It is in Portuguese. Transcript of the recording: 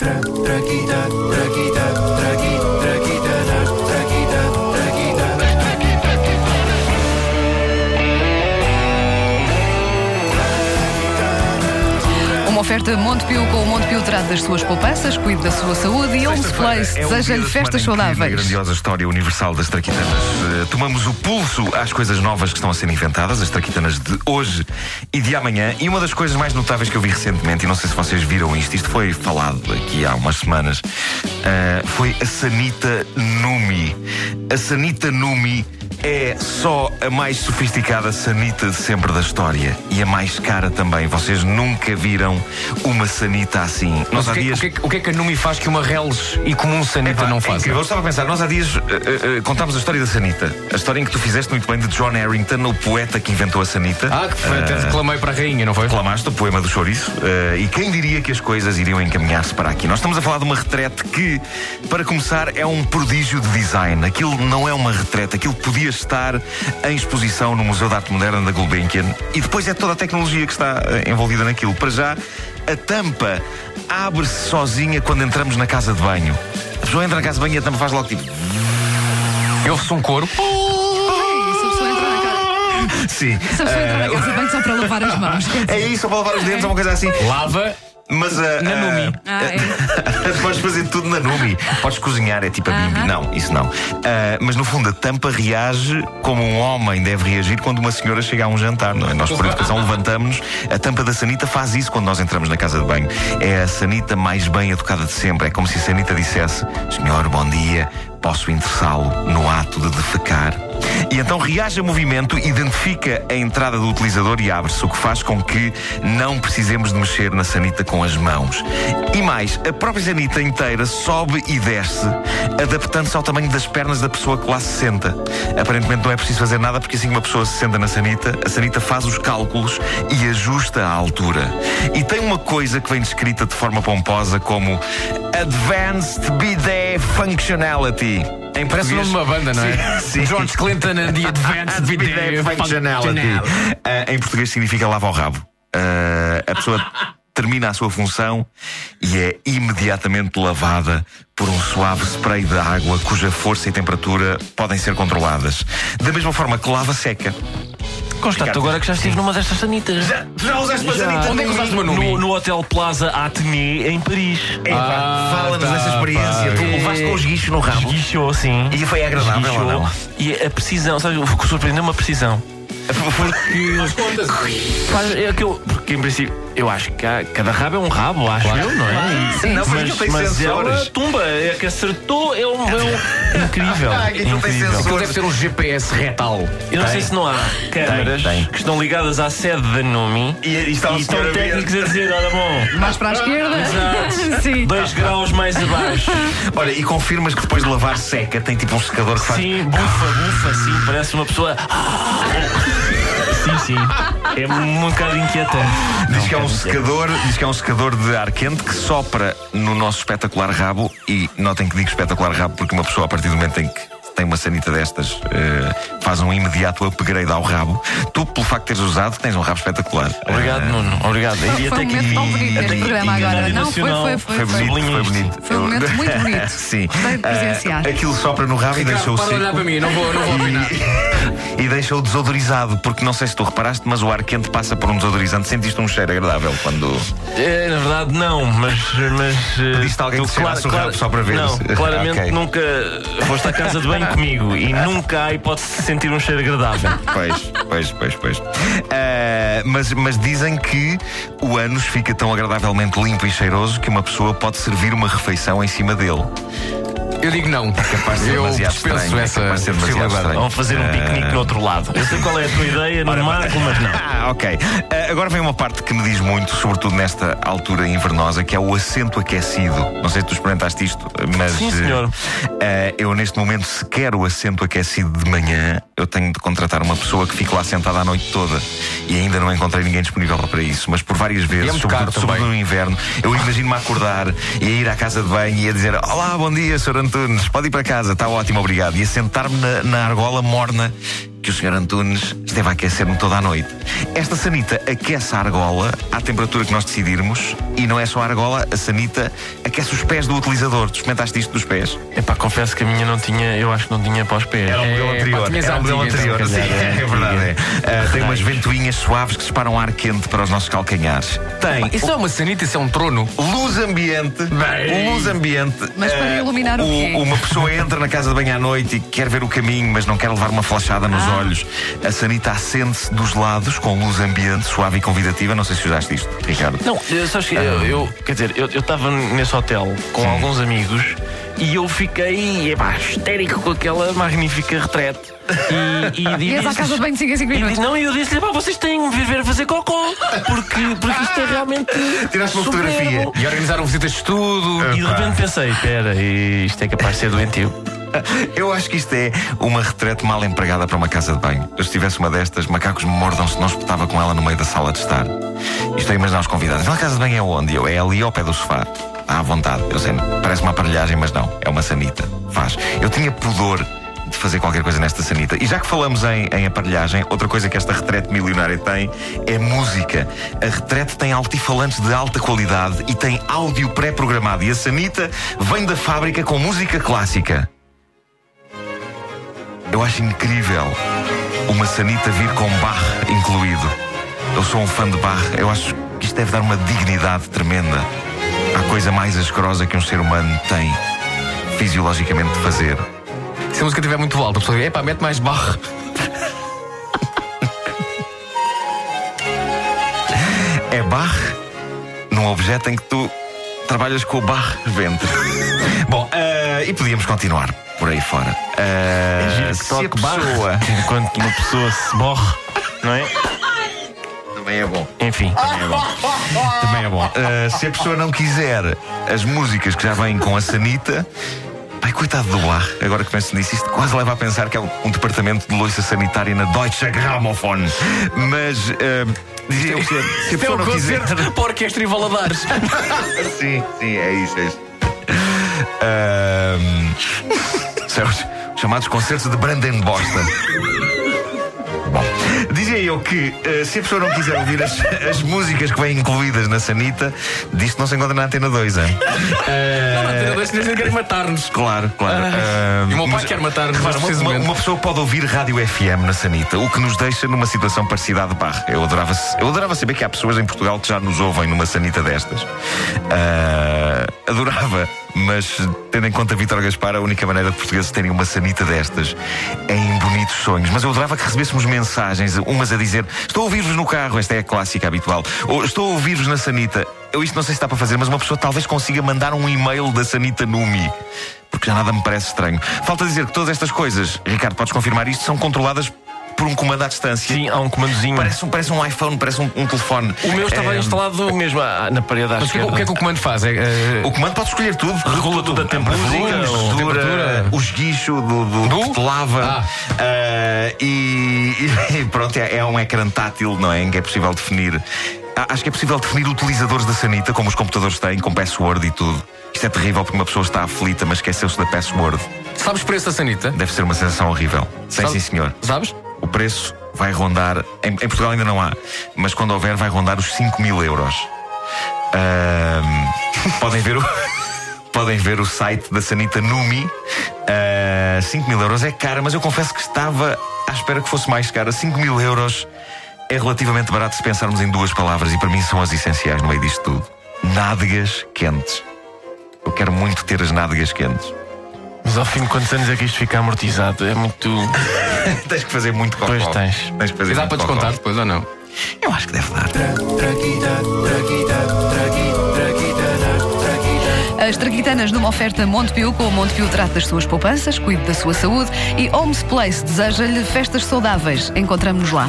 tra, traquita, traquita, oferta Montepio com o Montepio trata das suas poupanças, cuide da sua saúde e Homes Place É deseja-lhe festas saudáveis. grandiosa história universal das traquitanas, eh, tomamos o pulso às coisas novas que estão a ser inventadas, as traquitanas de hoje e de amanhã. E uma das coisas mais notáveis que eu vi recentemente, e não sei se vocês viram isto, isto foi falado aqui há umas semanas, eh, foi a Sanita Numi. A Sanita Numi é só a mais sofisticada sanita de sempre da história e a mais cara também. Vocês nunca viram uma sanita assim. Nós o há que, dias. o, que, é que- o que é que a Numi faz que uma Reles e comum Sanita não é faz? incrível. Eu estava a pensar, nós há dias eh, eh, contámos a história da Sanita. A história em que tu fizeste muito bem de John Harrington, o poeta que inventou a Sanita. Ah, que foi, até Eh, reclamei para a rainha, não foi? Reclamaste o poema do chouriço eh, e quem diria que as coisas iriam encaminhar-se para aqui? Nós estamos a falar de uma retrete que, para começar, é um prodígio de design. Aquilo não é uma retrete, aquilo podia estar em exposição no Museu de Arte Moderna da Gulbenkian e depois é toda a tecnologia que está eh, envolvida naquilo. Para já, a tampa abre-se sozinha quando entramos na casa de banho. A pessoa entra na casa de banho e a tampa faz logo tipo. Ouve-se um coro. Sim. se a pessoa entrar na casa de banho só para lavar as mãos. É isso, ou para lavar os dentes, ou uma coisa assim. Lava. Mas a. Na Numi. Ah, é. Podes fazer tudo na Numi. Podes cozinhar, é tipo a Bimbi. Aham. Não, isso não. Ah, mas no fundo, a tampa reage como um homem deve reagir quando uma senhora chega a um jantar, não é? Nós, por educação, levantamos-nos. A tampa da Sanita faz isso quando nós entramos na casa de banho. É a Sanita mais bem educada de sempre. É como se a Sanita dissesse: Senhor, bom dia, posso interessá-lo no ato de defecar? E então reage a movimento, identifica a entrada do utilizador e abre-se, o que faz com que não precisemos de mexer na sanita com as mãos. E mais, a própria sanita inteira sobe e desce, adaptando-se ao tamanho das pernas da pessoa que lá se senta. Aparentemente não é preciso fazer nada, porque assim que uma pessoa se senta na sanita, a sanita faz os cálculos e ajusta a altura. E tem uma coisa que vem descrita de forma pomposa como Advanced Bidet Functionality. Em Parece o nome de uma banda, não é? Sim, sim. George Clinton and the Advanced Video Functionality. Ah, em português significa lava o rabo. Ah, a pessoa termina a sua função e é imediatamente lavada por um suave spray de água cuja força e temperatura podem ser controladas. Da mesma forma que lava seca. Constato agora que já estive numa destas sanitas. Já, tu já usaste uma sanita? Onde é que usaste uma Numi? No, no Hotel Plaza Atelier em Paris. Epá, Ah, Fala-nos tá, dessa experiência. pá. Tu levaste com os guichos no rabo. Esguichou, sim. E foi agradável Esguichou. ou não? E a precisão, sabe, o que surpreendeu uma precisão. Faz- É que eu, porque em princípio, eu acho que há- cada rabo é um rabo, acho eu, não é? Sim, Não, mas Mas, tem mas ela tumba, é que acertou, é um, é um incrível. Ah, tem incrível. Aquilo deve ter um GPS retal. Eu não sei se não há câmaras tem. que estão ligadas à sede da Numi E, e está e estão técnicos a dizer, olha bom, Mais para a esquerda. Sim. dois graus mais abaixo. Olha, e confirmas que depois de lavar seca tem tipo um secador que faz. Sim, bufa, bufa, sim, parece uma pessoa. Sim, sim. É um bocado inquietante. Diz que é um Não, secador, diz que é um secador de ar quente que sopra no nosso espetacular rabo e notem que digo espetacular rabo porque uma pessoa a partir do momento em que tem uma sanita destas eh, faz um imediato upgrade ao rabo. Tu, pelo facto de teres usado, tens um rabo espetacular. Obrigado, Eh, Nuno. Obrigado. E Foi até um que momento tão bonito que- programa agora. Não, foi, foi, foi. Foi bonito, foi bonito. Foi um momento muito bonito. Sim. Presenciar. Eh, aquilo sopra no rabo e deixa-o Para de olhar seco. para mim, não vou, não vou opinar. E deixa-o desodorizado, porque não sei se tu reparaste, mas o ar quente passa por um desodorizante. Sentiste um cheiro agradável quando. É, na verdade, não, mas. mas Pediste a alguém tu que cheirasse o rabo só para ver Não, claramente nunca foste à casa de banho comigo e nunca há hipótese de sentir um cheiro agradável. Pois, pois, pois, pois. Ah, mas, mas dizem que o ânus fica tão agradavelmente limpo e cheiroso que uma pessoa pode servir uma refeição em cima dele. Eu digo não. capaz de ser Eu dispenso estranho, é essa capaz de ser demasiado possibilidade. fazer um piquenique no outro lado. Eu sei qual é a tua ideia, no Marco, mas não. Ah, ok. Ah, agora vem uma parte que me diz muito, sobretudo nesta altura invernosa, que é o assento aquecido. Não sei se tu experimentaste isto, mas. Sim, senhor. eh, eu, neste momento, se quero o assento aquecido de manhã, eu tenho de contratar uma pessoa que fique lá sentada a noite toda. E ainda não encontrei ninguém disponível para isso. Mas por várias vezes, muito sobretudo, sobretudo no inverno, eu imagino-me a acordar e a ir à casa de banho e a dizer: Olá, bom dia, Sr. Antunes, pode ir para casa, está ótimo, obrigado. E a sentar-me na, na argola morna que o Sr. Antunes esteve a aquecer-me toda a noite. Esta sanita aquece a argola à temperatura que nós decidirmos e não é só a argola, a sanita aquece os pés do utilizador. Tu experimentaste isto dos pés? Epá, confesso que a minha não tinha, eu acho que não tinha para os pés. Era o modelo É, anterior. Era o modelo anterior. Sim, é é verdade. é. Tem umas ventoinhas suaves que disparam ar quente para os nossos calcanhares. Tem Isso é uma sanita, isso é um trono. luz ambiente. Bem. Luz ambiente. Mas para Ah, iluminar o quê? Uma pessoa entra na casa de banho à noite e quer ver o caminho, mas não quer levar uma flashada nos Ah. olhos. A sanita acende-se dos lados com luz ambiente, suave e convidativa. Não sei se usaste isto, Ricardo. Não, eu- sabes que eu, eu- quer dizer, eu estava nesse hotel com alguns amigos e eu fiquei epá, histérico com aquela magnífica retrete. E, e, Ias à casa de banho de 5 em 5 e, minutos. não, e eu disse-lhe, pá, vocês têm que vir ver a fazer cocó, porque, porque isto é realmente. Tiraste uma superbo." fotografia. E organizaram visitas de estudo. E de repente pensei, espera, isto é capaz de ser doentio. Eu acho que isto é uma retrete mal empregada para uma casa de banho. Eu, se tivesse uma destas, macacos me mordam se não espetava com ela no meio da sala de estar. Isto é imaginar os convidados. Então a casa de banho é onde? Eu, é ali ao pé do sofá. À vontade. Eu sei, parece uma aparelhagem, mas não. É uma sanita. Faz. Eu tinha pudor de fazer qualquer coisa nesta sanita. E já que falamos em, em aparelhagem, outra coisa que esta retrete milionária tem é música. A retrete tem altifalantes de alta qualidade e tem áudio pré-programado. E a sanita vem da fábrica com música clássica. Eu acho incrível uma sanita vir com Bach incluído. Eu sou um fã de Bach. Eu acho que isto deve dar uma dignidade tremenda. Coisa mais asquerosa que um ser humano tem fisiologicamente de fazer. Se a música estiver muito alta, a pessoa diz: epá, mete mais barro. É Bach num objeto em que tu trabalhas com o Bach ventre. Bom, eh, e podíamos continuar por aí fora. Eh, É se a pessoa. enquanto uma pessoa se morre, não é? Também é bom. Enfim. Também é bom. É bom. Uh, se a pessoa não quiser as músicas que já vêm com a sanita. Ai, coitado do bar, agora que penso nisso, isto quase leva a pensar que é um, um departamento de loiça sanitária na Deutsche Grammophon. Mas, uh, eu, se a, se a é pessoa um não quiser. concerto para a orquestra e Valadares. Sim, sim, é isso, é isso. Ahm, são os chamados concertos de Brandenbosta. Eu que eh, se a pessoa não quiser ouvir as, as músicas que vêm incluídas na Sanita, disto não se encontra na Antena 2, hein? Não, não, não, dois nem querem matar-nos. Claro, claro. Ahm, e o meu pai mas- quer matar-nos uma, uma- pessoa pode ouvir rádio FM na Sanita, o que nos deixa numa situação parecida à de Barra. Eu adorava, eu adorava saber que há pessoas em Portugal que já nos ouvem numa Sanita destas. Ah, adorava, mas tendo em conta Vítor Gaspar, a única maneira de portugueses terem uma Sanita destas é em bonitos sonhos. Mas eu adorava que recebêssemos mensagens, umas a dizer: Estou a ouvir-vos no carro, esta é a clássica habitual, ou Estou a ouvir-vos na Sanita. Eu isto não sei se está para fazer, mas uma pessoa talvez consiga mandar um e-mail da Sanita Numi. Porque já nada me parece estranho. Falta dizer que todas estas coisas, Ricardo, podes confirmar isto, são controladas por um comando à distância. Sim, há um comandozinho. Parece um, parece um iPhone, parece um, um telefone. O meu estava É, instalado mesmo à- na parede à Mas o que, é que- o que é que o comando faz? É, é, O comando pode escolher tudo. Regula tudo, a temperatura, a o- textura, temperatura. o esguicho do, do, Do? de lava. Ah. Ah, e, e pronto, é, é um ecrã tátil, não é? Em que é possível definir. Acho que é possível definir utilizadores da Sanita, como os computadores têm, com password e tudo. Isto é terrível porque uma pessoa está aflita, mas esqueceu-se da password. sabes o preço da sanita? Deve ser uma sensação horrível. Sim, Sabe- sim, senhor. Sabes? O preço vai rondar. Em, em Portugal ainda não há, mas quando houver, vai rondar os 5 mil euros. Podem ver o. Podem ver o site da Sanita Numi. Ah, 5 mil euros é cara, mas eu confesso que estava à espera que fosse mais cara. 5 mil euros é relativamente barato se pensarmos em duas palavras e para mim são as essenciais no meio disto tudo: nádegas quentes. Eu quero muito ter as nádegas quentes. Mas ao fim de quantos anos é que isto fica amortizado? É muito. tens que fazer muito cocó. Pois tens. Tens que fazer E dá para cocó. descontar depois ou não? Eu acho que deve dar. As traquitanas numa oferta Montepio, com o Montepio trata das suas poupanças, cuide da sua saúde e Homes Place deseja-lhe festas saudáveis. Encontramos-nos lá.